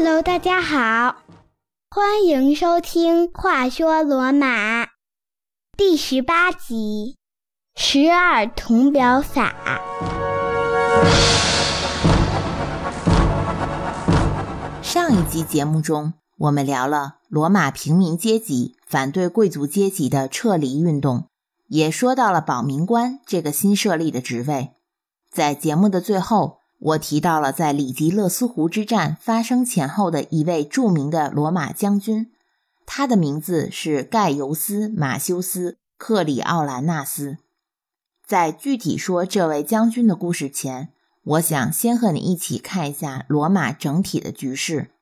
Hello，大家好，欢迎收听《话说罗马》第十八集《十二铜表法》。上一集节目中，我们聊了罗马平民阶级反对贵族阶级的撤离运动，也说到了保民官这个新设立的职位。在节目的最后，我提到了在里吉勒斯湖之战发生前后的一位著名的罗马将军，他的名字是盖尤斯·马修斯·克里奥兰纳斯。在具体说这位将军的故事前，我想先和你一起看一下罗马整体的局势。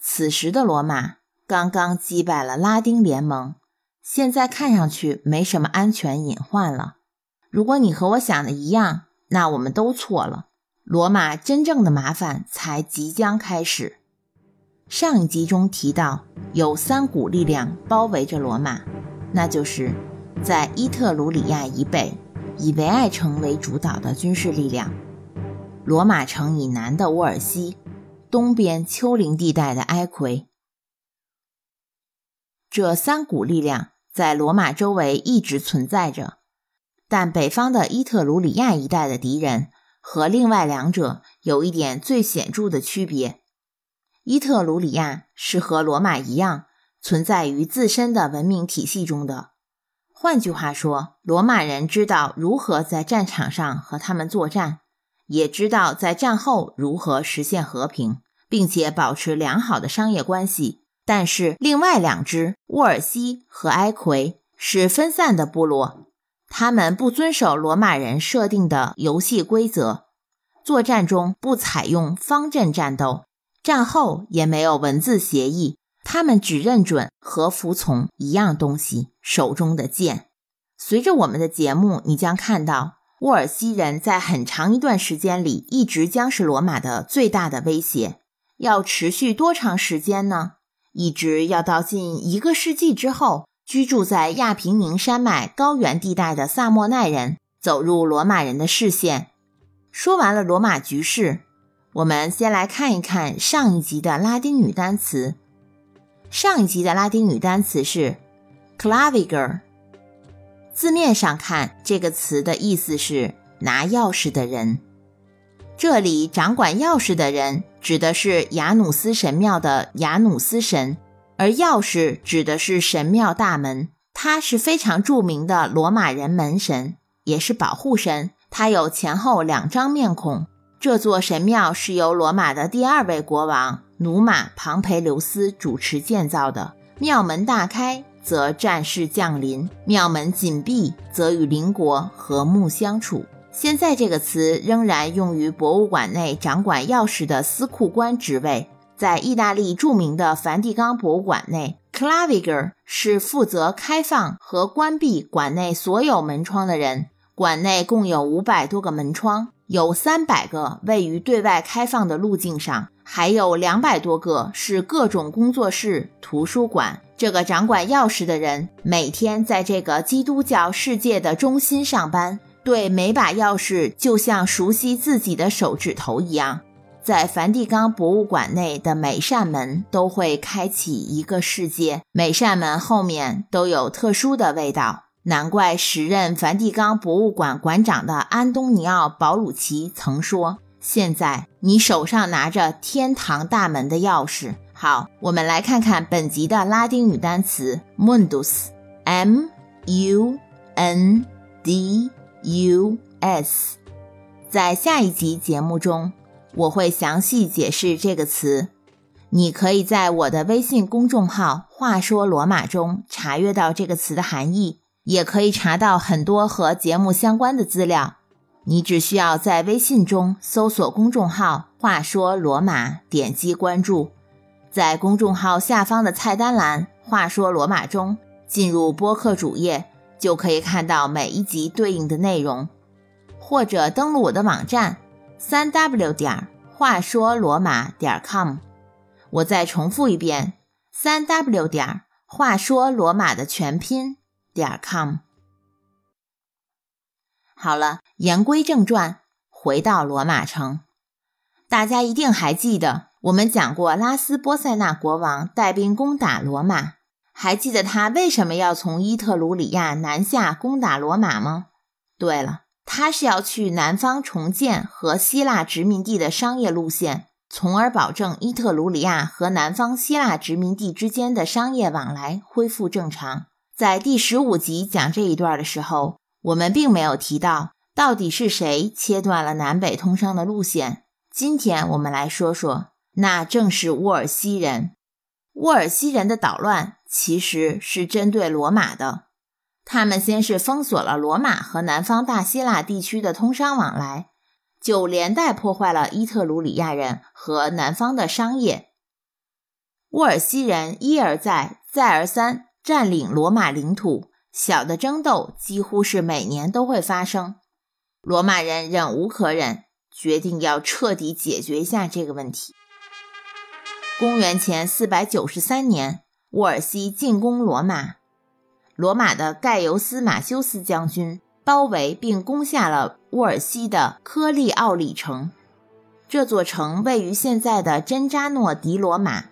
此时的罗马刚刚击败了拉丁联盟，现在看上去没什么安全隐患了。如果你和我想的一样，那我们都错了。罗马真正的麻烦才即将开始。上一集中提到，有三股力量包围着罗马，那就是在伊特鲁里亚以北，以维埃城为主导的军事力量；罗马城以南的沃尔西，东边丘陵地带的埃奎。这三股力量在罗马周围一直存在着，但北方的伊特鲁里亚一带的敌人。和另外两者有一点最显著的区别：伊特鲁里亚是和罗马一样存在于自身的文明体系中的。换句话说，罗马人知道如何在战场上和他们作战，也知道在战后如何实现和平，并且保持良好的商业关系。但是，另外两支沃尔西和埃奎是分散的部落。他们不遵守罗马人设定的游戏规则，作战中不采用方阵战斗，战后也没有文字协议。他们只认准和服从一样东西——手中的剑。随着我们的节目，你将看到沃尔西人在很长一段时间里一直将是罗马的最大的威胁。要持续多长时间呢？一直要到近一个世纪之后。居住在亚平宁山脉高原地带的萨莫奈人走入罗马人的视线。说完了罗马局势，我们先来看一看上一集的拉丁语单词。上一集的拉丁语单词是 claviger。字面上看，这个词的意思是拿钥匙的人。这里掌管钥匙的人指的是雅努斯神庙的雅努斯神。而钥匙指的是神庙大门，它是非常著名的罗马人门神，也是保护神。它有前后两张面孔。这座神庙是由罗马的第二位国王努马庞培留斯主持建造的。庙门大开，则战事降临；庙门紧闭，则与邻国和睦相处。现在这个词仍然用于博物馆内掌管钥匙的司库官职位。在意大利著名的梵蒂冈博物馆内，claviger 是负责开放和关闭馆内所有门窗的人。馆内共有五百多个门窗，有三百个位于对外开放的路径上，还有两百多个是各种工作室、图书馆。这个掌管钥匙的人每天在这个基督教世界的中心上班，对每把钥匙就像熟悉自己的手指头一样。在梵蒂冈博物馆内的每扇门都会开启一个世界，每扇门后面都有特殊的味道。难怪时任梵蒂冈博物馆馆长的安东尼奥·保鲁奇曾说：“现在你手上拿着天堂大门的钥匙。”好，我们来看看本集的拉丁语单词 “mundus”，m u n d u s。在下一集节目中。我会详细解释这个词，你可以在我的微信公众号“话说罗马”中查阅到这个词的含义，也可以查到很多和节目相关的资料。你只需要在微信中搜索公众号“话说罗马”，点击关注，在公众号下方的菜单栏“话说罗马”中进入播客主页，就可以看到每一集对应的内容，或者登录我的网站。三 w 点话说罗马点 com，我再重复一遍，三 w 点话说罗马的全拼点 com。好了，言归正传，回到罗马城，大家一定还记得我们讲过，拉斯波塞纳国王带兵攻打罗马，还记得他为什么要从伊特鲁里亚南下攻打罗马吗？对了，他是要去南方重建和希腊殖民地的商业路线，从而保证伊特鲁里亚和南方希腊殖民地之间的商业往来恢复正常。在第十五集讲这一段的时候，我们并没有提到到底是谁切断了南北通商的路线。今天我们来说说。那正是沃尔西人。沃尔西人的捣乱其实是针对罗马的。他们先是封锁了罗马和南方大希腊地区的通商往来，就连带破坏了伊特鲁里亚人和南方的商业。沃尔西人一而再、再而三占领罗马领土，小的争斗几乎是每年都会发生。罗马人忍无可忍，决定要彻底解决一下这个问题。公元前四百九十三年，沃尔西进攻罗马。罗马的盖尤斯·马修斯将军包围并攻下了沃尔西的科利奥里城。这座城位于现在的真扎诺迪罗马。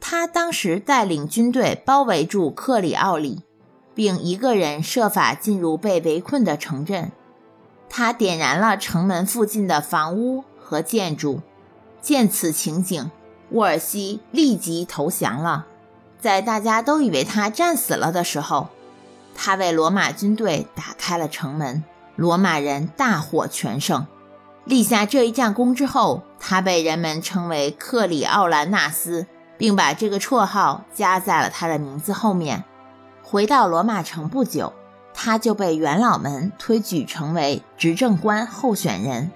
他当时带领军队包围住克里奥里，并一个人设法进入被围困的城镇。他点燃了城门附近的房屋和建筑。见此情景。沃尔西立即投降了，在大家都以为他战死了的时候，他为罗马军队打开了城门，罗马人大获全胜。立下这一战功之后，他被人们称为克里奥兰纳斯，并把这个绰号加在了他的名字后面。回到罗马城不久，他就被元老们推举成为执政官候选人。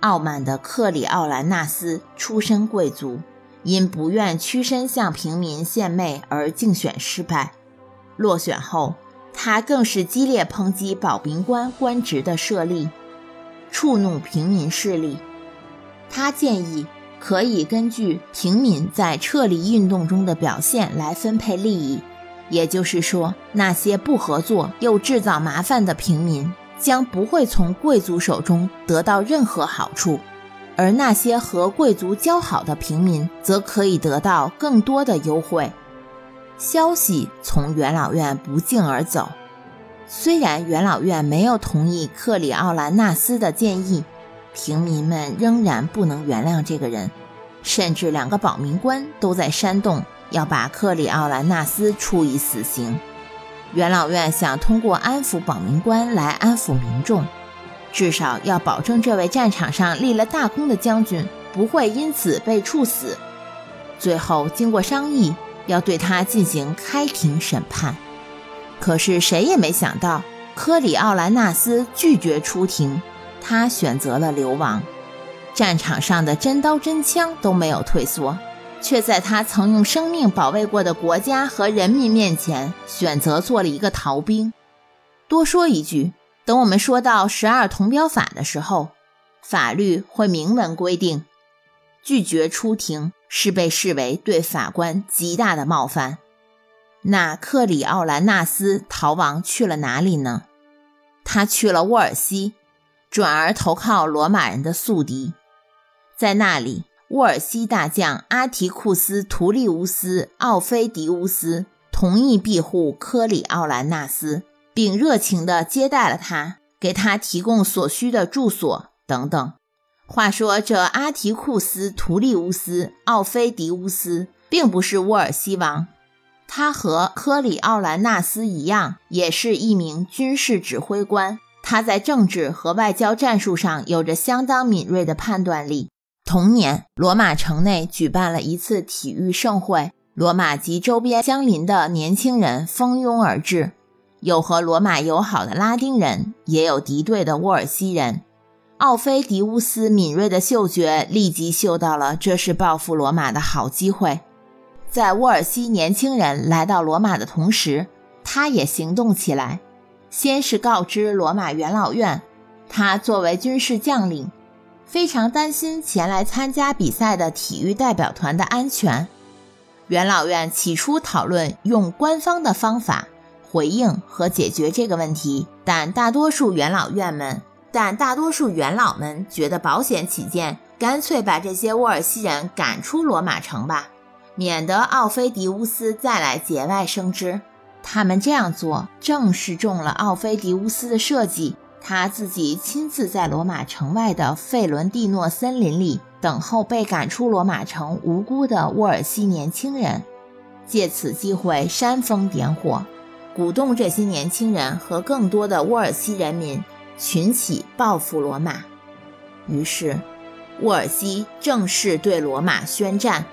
傲慢的克里奥兰纳斯出身贵族。因不愿屈身向平民献媚而竞选失败，落选后，他更是激烈抨击保民官官职的设立，触怒平民势力。他建议可以根据平民在撤离运动中的表现来分配利益，也就是说，那些不合作又制造麻烦的平民将不会从贵族手中得到任何好处。而那些和贵族交好的平民则可以得到更多的优惠。消息从元老院不胫而走，虽然元老院没有同意克里奥兰纳斯的建议，平民们仍然不能原谅这个人，甚至两个保民官都在煽动要把克里奥兰纳斯处以死刑。元老院想通过安抚保民官来安抚民众。至少要保证这位战场上立了大功的将军不会因此被处死。最后经过商议，要对他进行开庭审判。可是谁也没想到，科里奥兰纳斯拒绝出庭，他选择了流亡。战场上的真刀真枪都没有退缩，却在他曾用生命保卫过的国家和人民面前，选择做了一个逃兵。多说一句。等我们说到十二铜表法的时候，法律会明文规定，拒绝出庭是被视为对法官极大的冒犯。那克里奥兰纳斯逃亡去了哪里呢？他去了沃尔西，转而投靠罗马人的宿敌。在那里，沃尔西大将阿提库斯·图利乌斯·奥菲迪乌斯同意庇护科里奥兰纳斯。并热情地接待了他，给他提供所需的住所等等。话说，这阿提库斯·图利乌斯·奥菲迪乌斯并不是沃尔西王，他和科里奥兰纳斯一样，也是一名军事指挥官。他在政治和外交战术上有着相当敏锐的判断力。同年，罗马城内举办了一次体育盛会，罗马及周边相邻的年轻人蜂拥而至。有和罗马友好的拉丁人，也有敌对的沃尔西人。奥菲迪乌斯敏锐的嗅觉立即嗅到了这是报复罗马的好机会。在沃尔西年轻人来到罗马的同时，他也行动起来。先是告知罗马元老院，他作为军事将领，非常担心前来参加比赛的体育代表团的安全。元老院起初讨论用官方的方法。回应和解决这个问题，但大多数元老院们，但大多数元老们觉得保险起见，干脆把这些沃尔西人赶出罗马城吧，免得奥菲迪乌斯再来节外生枝。他们这样做正是中了奥菲迪乌斯的设计，他自己亲自在罗马城外的费伦蒂诺森林里等候被赶出罗马城无辜的沃尔西年轻人，借此机会煽风点火。鼓动这些年轻人和更多的沃尔西人民群起报复罗马，于是沃尔西正式对罗马宣战。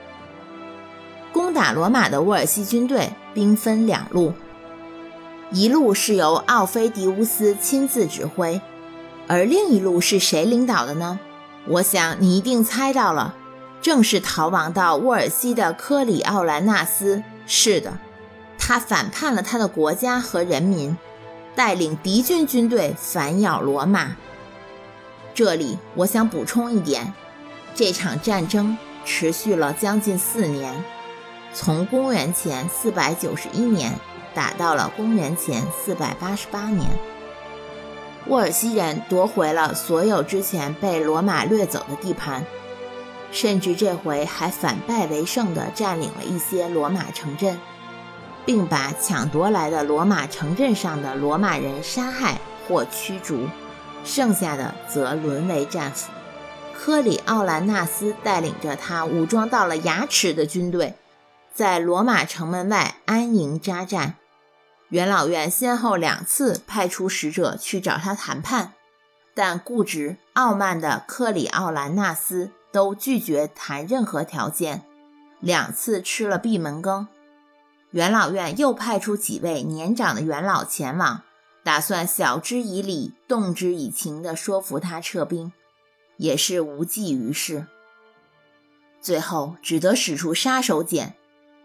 攻打罗马的沃尔西军队兵分两路，一路是由奥菲迪乌斯亲自指挥，而另一路是谁领导的呢？我想你一定猜到了，正是逃亡到沃尔西的科里奥兰纳斯。是的。他反叛了他的国家和人民，带领敌军军队反咬罗马。这里我想补充一点，这场战争持续了将近四年，从公元前491年打到了公元前488年。沃尔西人夺回了所有之前被罗马掠走的地盘，甚至这回还反败为胜地占领了一些罗马城镇。并把抢夺来的罗马城镇上的罗马人杀害或驱逐，剩下的则沦为战俘。科里奥兰纳斯带领着他武装到了牙齿的军队，在罗马城门外安营扎寨。元老院先后两次派出使者去找他谈判，但固执傲慢的科里奥兰纳斯都拒绝谈任何条件，两次吃了闭门羹。元老院又派出几位年长的元老前往，打算晓之以理、动之以情地说服他撤兵，也是无济于事。最后只得使出杀手锏，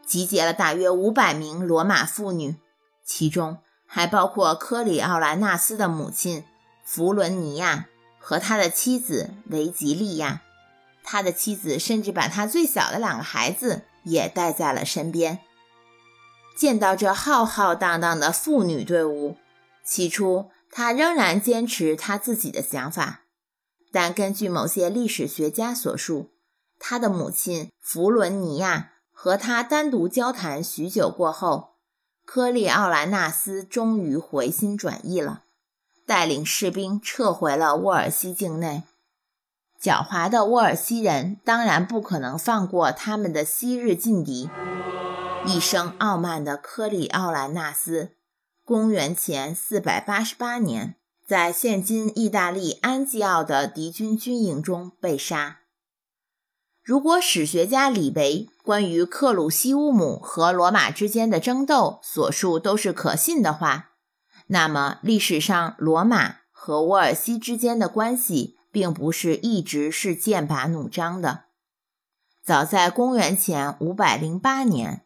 集结了大约五百名罗马妇女，其中还包括科里奥兰纳斯的母亲弗伦尼亚和他的妻子维吉利亚。他的妻子甚至把他最小的两个孩子也带在了身边。见到这浩浩荡荡的妇女队伍，起初他仍然坚持他自己的想法，但根据某些历史学家所述，他的母亲弗伦尼亚和他单独交谈许久过后，科利奥兰纳斯终于回心转意了，带领士兵撤回了沃尔西境内。狡猾的沃尔西人当然不可能放过他们的昔日劲敌。一生傲慢的科里奥兰纳斯，公元前488年，在现今意大利安吉奥的敌军军营中被杀。如果史学家李维关于克鲁西乌姆和罗马之间的争斗所述都是可信的话，那么历史上罗马和沃尔西之间的关系并不是一直是剑拔弩张的。早在公元前508年。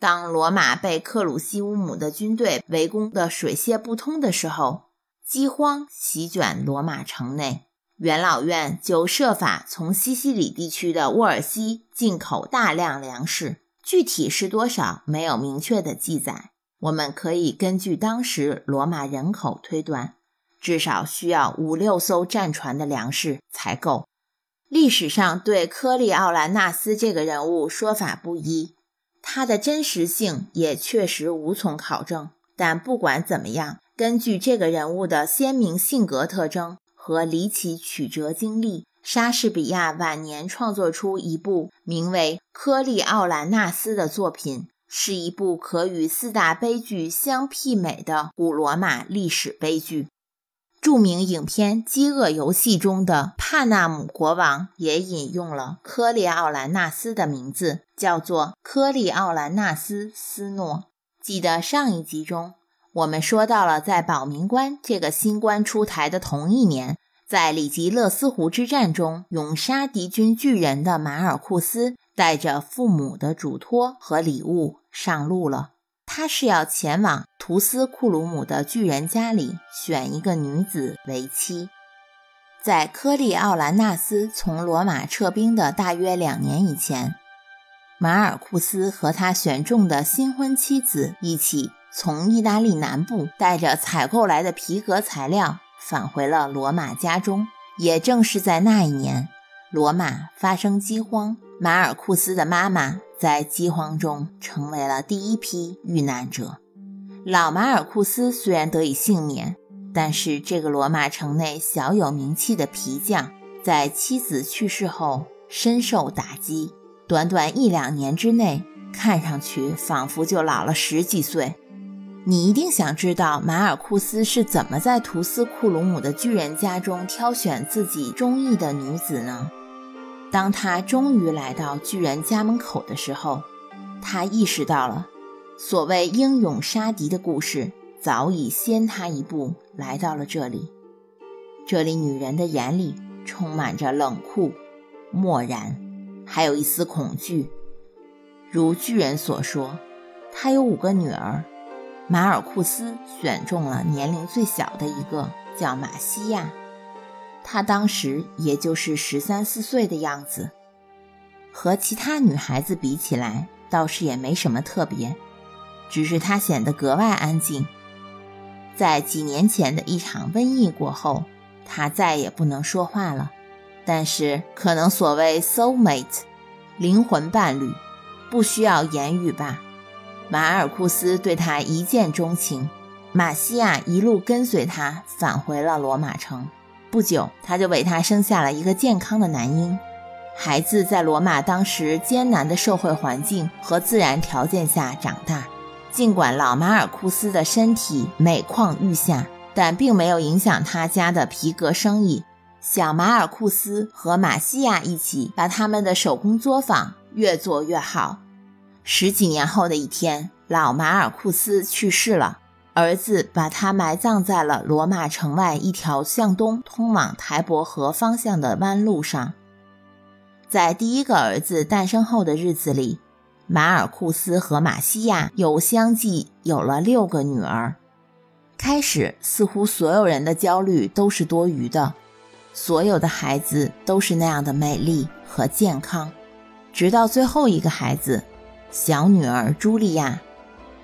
当罗马被克鲁西乌姆的军队围攻得水泄不通的时候，饥荒席卷罗马城内，元老院就设法从西西里地区的沃尔西进口大量粮食，具体是多少没有明确的记载。我们可以根据当时罗马人口推断，至少需要五六艘战船的粮食才够。历史上对科利奥兰纳斯这个人物说法不一。它的真实性也确实无从考证，但不管怎么样，根据这个人物的鲜明性格特征和离奇曲折经历，莎士比亚晚年创作出一部名为《科利奥兰纳斯》的作品，是一部可与四大悲剧相媲美的古罗马历史悲剧。著名影片《饥饿游戏》中的帕纳姆国王也引用了科利奥兰纳斯的名字，叫做科利奥兰纳斯斯诺。记得上一集中我们说到了，在保民官这个新官出台的同一年，在里吉勒斯湖之战中勇杀敌军巨人的马尔库斯，带着父母的嘱托和礼物上路了。他是要前往图斯库鲁姆的巨人家里选一个女子为妻。在科利奥兰纳斯从罗马撤兵的大约两年以前，马尔库斯和他选中的新婚妻子一起从意大利南部带着采购来的皮革材料返回了罗马家中。也正是在那一年，罗马发生饥荒，马尔库斯的妈妈在饥荒中成为了第一批遇难者。老马尔库斯虽然得以幸免，但是这个罗马城内小有名气的皮匠，在妻子去世后深受打击，短短一两年之内，看上去仿佛就老了十几岁。你一定想知道马尔库斯是怎么在图斯库鲁姆的巨人家中挑选自己中意的女子呢？当他终于来到巨人家门口的时候，他意识到了，所谓英勇杀敌的故事早已先他一步来到了这里。这里女人的眼里充满着冷酷、漠然，还有一丝恐惧。如巨人所说，他有五个女儿。马尔库斯选中了年龄最小的一个，叫马西亚。她当时也就是十三四岁的样子，和其他女孩子比起来，倒是也没什么特别，只是她显得格外安静。在几年前的一场瘟疫过后，她再也不能说话了。但是，可能所谓 soul mate，灵魂伴侣，不需要言语吧。马尔库斯对他一见钟情，马西亚一路跟随他返回了罗马城。不久，他就为他生下了一个健康的男婴。孩子在罗马当时艰难的社会环境和自然条件下长大。尽管老马尔库斯的身体每况愈下，但并没有影响他家的皮革生意。小马尔库斯和马西亚一起把他们的手工作坊越做越好。十几年后的一天，老马尔库斯去世了，儿子把他埋葬在了罗马城外一条向东通往台伯河方向的弯路上。在第一个儿子诞生后的日子里，马尔库斯和马西亚又相继有了六个女儿。开始，似乎所有人的焦虑都是多余的，所有的孩子都是那样的美丽和健康，直到最后一个孩子。小女儿茱莉亚，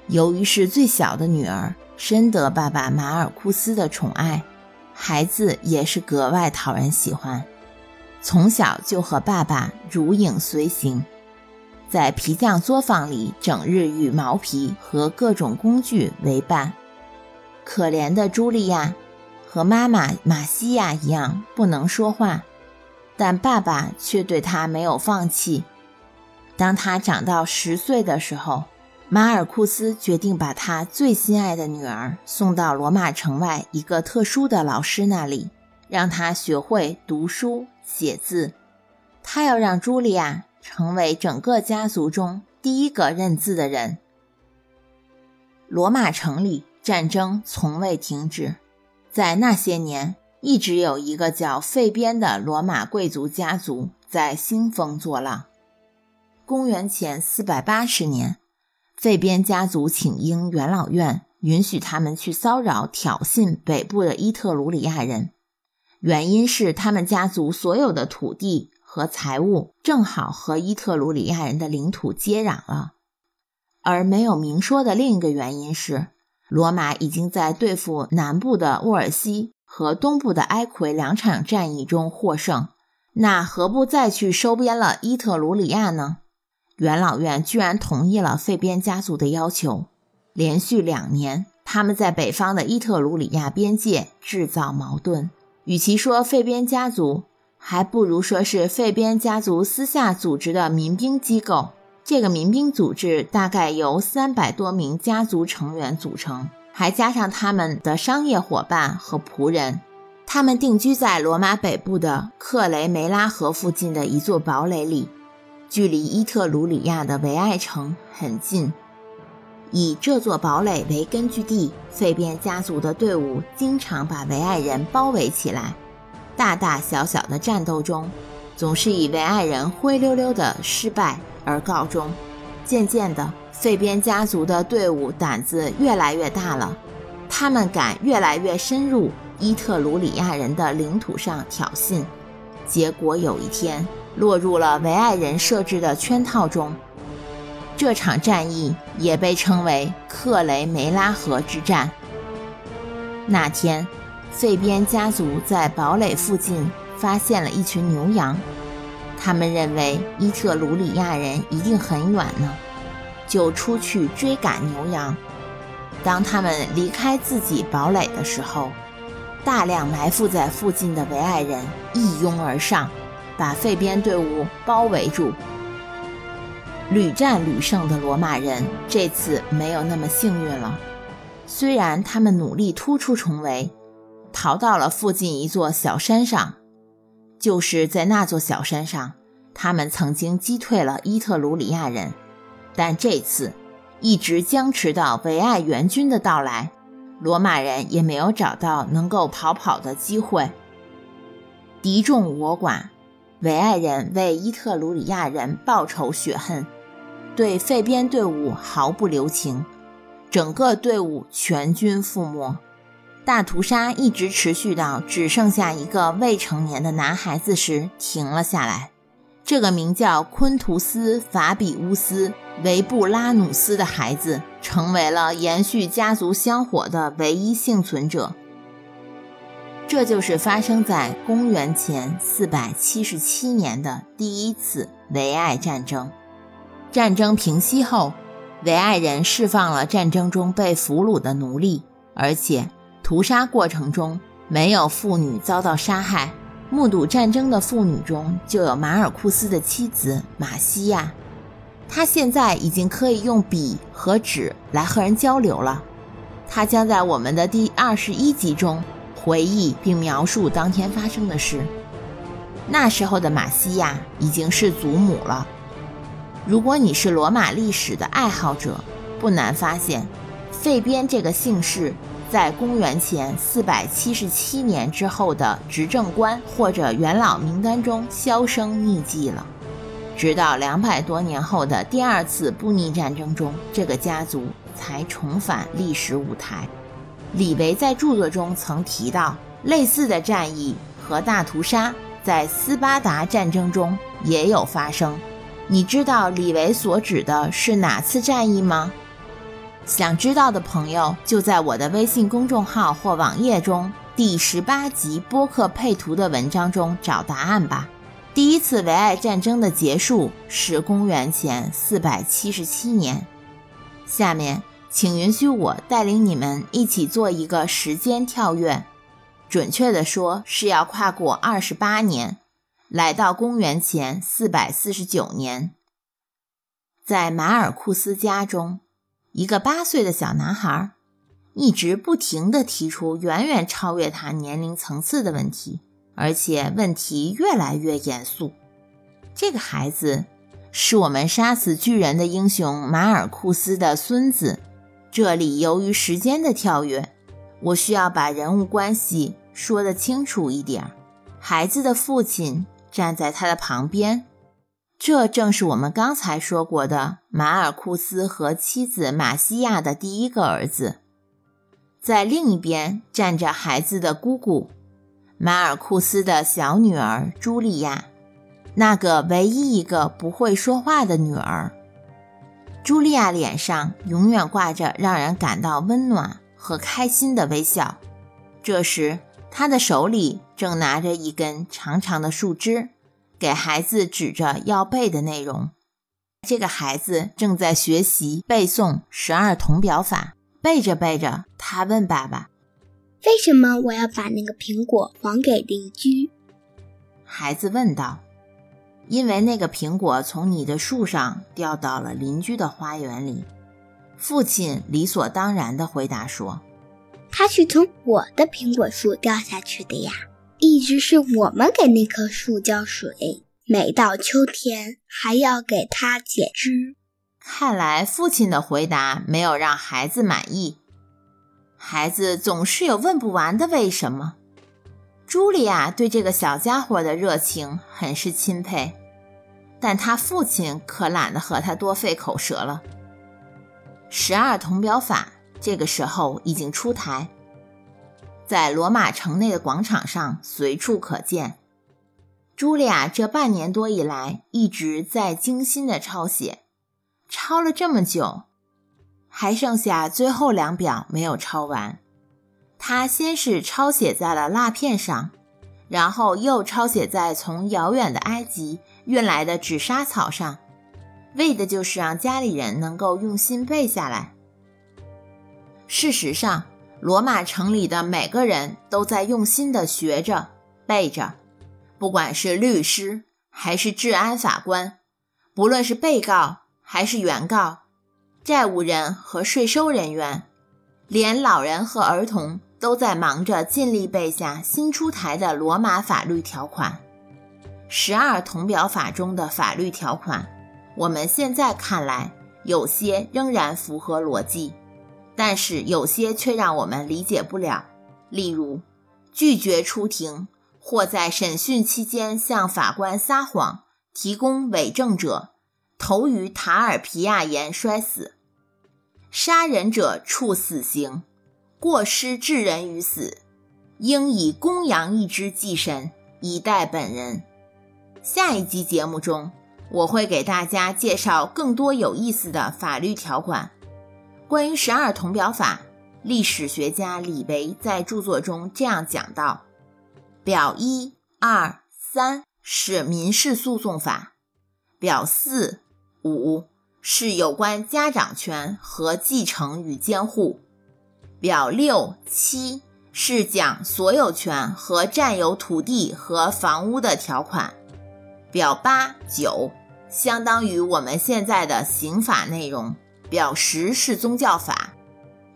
由于是最小的女儿，深得爸爸马尔库斯的宠爱，孩子也是格外讨人喜欢。从小就和爸爸如影随形，在皮匠作坊里整日与毛皮和各种工具为伴。可怜的茱莉亚，和妈妈玛西亚一样不能说话，但爸爸却对她没有放弃。当她长到十岁的时候，马尔库斯决定把他最心爱的女儿送到罗马城外一个特殊的老师那里，让他学会读书写字。他要让茱莉亚成为整个家族中第一个认字的人。罗马城里战争从未停止，在那些年，一直有一个叫费边的罗马贵族家族在兴风作浪。公元前四百八十年，费边家族请缨元老院允许他们去骚扰、挑衅北部的伊特鲁里亚人，原因是他们家族所有的土地和财物正好和伊特鲁里亚人的领土接壤了。而没有明说的另一个原因是，罗马已经在对付南部的沃尔西和东部的埃奎两场战役中获胜，那何不再去收编了伊特鲁里亚呢？元老院居然同意了费边家族的要求。连续两年，他们在北方的伊特鲁里亚边界制造矛盾。与其说费边家族，还不如说是费边家族私下组织的民兵机构。这个民兵组织大概由三百多名家族成员组成，还加上他们的商业伙伴和仆人。他们定居在罗马北部的克雷梅拉河附近的一座堡垒里。距离伊特鲁里亚的维埃城很近，以这座堡垒为根据地，费边家族的队伍经常把维埃人包围起来。大大小小的战斗中，总是以维埃人灰溜溜的失败而告终。渐渐的，费边家族的队伍胆子越来越大了，他们敢越来越深入伊特鲁里亚人的领土上挑衅。结果有一天。落入了维埃人设置的圈套中。这场战役也被称为克雷梅拉河之战。那天，费边家族在堡垒附近发现了一群牛羊，他们认为伊特鲁里亚人一定很远呢，就出去追赶牛羊。当他们离开自己堡垒的时候，大量埋伏在附近的维埃人一拥而上，把费边队伍包围住。屡战屡胜的罗马人这次没有那么幸运了。虽然他们努力突出重围，逃到了附近一座小山上，就是在那座小山上，他们曾经击退了伊特鲁里亚人，但这次一直僵持到维埃援军的到来，罗马人也没有找到能够逃跑的机会。敌众我寡，维埃人为伊特鲁里亚人报仇雪恨。对费边队伍毫不留情，整个队伍全军覆没。大屠杀一直持续到只剩下一个未成年的男孩子时停了下来。这个名叫昆图斯·法比乌斯·维布拉努斯的孩子，成为了延续家族香火的唯一幸存者。这就是发生在公元前477年的第一次维埃战争。战争平息后，维埃人释放了战争中被俘虏的奴隶，而且屠杀过程中没有妇女遭到杀害。目睹战争的妇女中就有马尔库斯的妻子马西亚，她现在已经可以用笔和纸来和人交流了。她将在我们的第二十一集中回忆并描述当天发生的事。那时候的马西亚已经是祖母了。如果你是罗马历史的爱好者，不难发现，费边这个姓氏在公元前477年之后的执政官或者元老名单中销声匿迹了。直到两百多年后的第二次布匿战争中，这个家族才重返历史舞台。李维在著作中曾提到，类似的战役和大屠杀在斯巴达战争中也有发生。你知道李维所指的是哪次战役吗？想知道的朋友就在我的微信公众号或网页中第十八集播客配图的文章中找答案吧。第一次维埃战争的结束是公元前四百七十七年。下面，请允许我带领你们一起做一个时间跳跃，准确的说是要跨过二十八年。来到公元前四百四十九年，在马尔库斯家中，一个八岁的小男孩一直不停地提出远远超越他年龄层次的问题，而且问题越来越严肃。这个孩子是我们杀死巨人的英雄马尔库斯的孙子。这里由于时间的跳跃，我需要把人物关系说得清楚一点。孩子的父亲。站在他的旁边，这正是我们刚才说过的马尔库斯和妻子马西亚的第一个儿子。在另一边站着孩子的姑姑，马尔库斯的小女儿茱莉亚，那个唯一一个不会说话的女儿。茱莉亚脸上永远挂着让人感到温暖和开心的微笑。这时。他的手里正拿着一根长长的树枝，给孩子指着要背的内容。这个孩子正在学习背诵十二铜表法，背着背着，他问爸爸：“为什么我要把那个苹果还给邻居？”孩子问道：“因为那个苹果从你的树上掉到了邻居的花园里。”父亲理所当然的回答说。它是从我的苹果树掉下去的呀，一直是我们给那棵树浇水，每到秋天还要给它剪枝。看来父亲的回答没有让孩子满意，孩子总是有问不完的为什么。茱莉亚对这个小家伙的热情很是钦佩，但他父亲可懒得和他多费口舌了。十二铜表法。这个时候已经出台，在罗马城内的广场上随处可见。茱莉亚这半年多以来一直在精心的抄写，抄了这么久，还剩下最后两表没有抄完。他先是抄写在了蜡片上，然后又抄写在从遥远的埃及运来的纸莎草上，为的就是让家里人能够用心背下来。事实上，罗马城里的每个人都在用心地学着、背着，不管是律师还是治安法官，不论是被告还是原告，债务人和税收人员，连老人和儿童。都在忙着尽力背下新出台的罗马法律条款。十二铜表法中的法律条款，我们现在看来有些仍然符合逻辑，但是有些却让我们理解不了。例如，拒绝出庭或在审讯期间向法官撒谎、提供伪证者，投于塔尔皮亚岩摔死；杀人者处死刑。过失致人于死，应以公羊一只祭神，以待本人。下一集节目中，我会给大家介绍更多有意思的法律条款。关于十二铜表法，历史学家李维在著作中这样讲到：表一、二、三是民事诉讼法，表四、五是有关家长权和继承与监护。表六七是讲所有权和占有土地和房屋的条款，表八九相当于我们现在的刑法内容，表十是宗教法，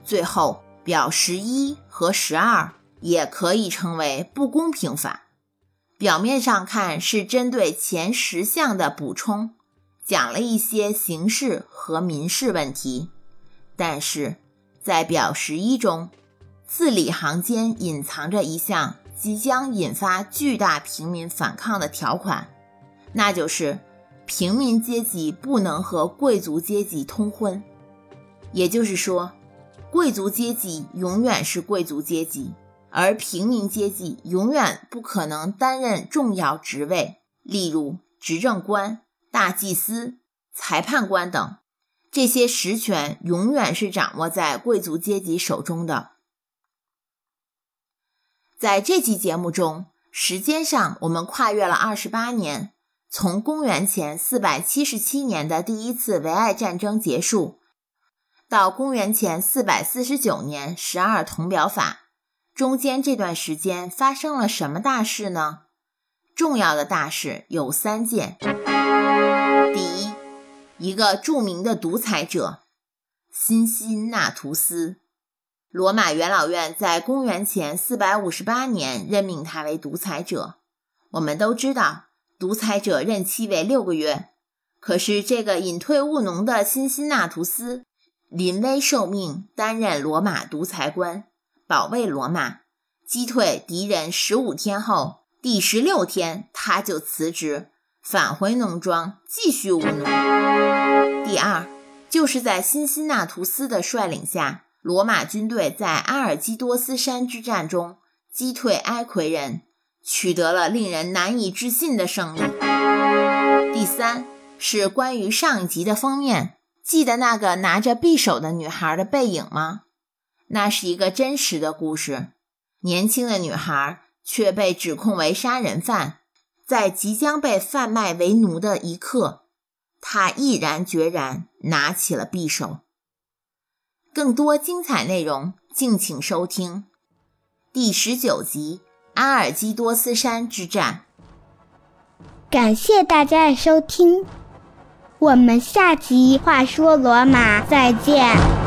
最后表十一和十二也可以称为不公平法。表面上看是针对前十项的补充，讲了一些刑事和民事问题，但是。在表十一中，字里行间隐藏着一项即将引发巨大平民反抗的条款，那就是平民阶级不能和贵族阶级通婚。也就是说，贵族阶级永远是贵族阶级，而平民阶级永远不可能担任重要职位，例如执政官、大祭司、裁判官等。这些实权永远是掌握在贵族阶级手中的。在这期节目中，时间上我们跨越了二十八年，从公元前四百七十七年的第一次维埃战争结束，到公元前四百四十九年十二铜表法，中间这段时间发生了什么大事呢？重要的大事有三件。第一。一个著名的独裁者辛辛那图斯，罗马元老院在公元前458年任命他为独裁者。我们都知道，独裁者任期为六个月。可是，这个隐退务农的辛辛那图斯临危受命，担任罗马独裁官，保卫罗马，击退敌人十五天后，第十六天他就辞职。返回农庄继续务农。第二，就是在辛辛那图斯的率领下，罗马军队在阿尔基多斯山之战中击退埃奎人，取得了令人难以置信的胜利。第三，是关于上一集的封面，记得那个拿着匕首的女孩的背影吗？那是一个真实的故事，年轻的女孩却被指控为杀人犯。在即将被贩卖为奴的一刻，他毅然决然拿起了匕首。更多精彩内容，敬请收听第十九集《阿尔基多斯山之战》。感谢大家的收听，我们下集《话说罗马》再见。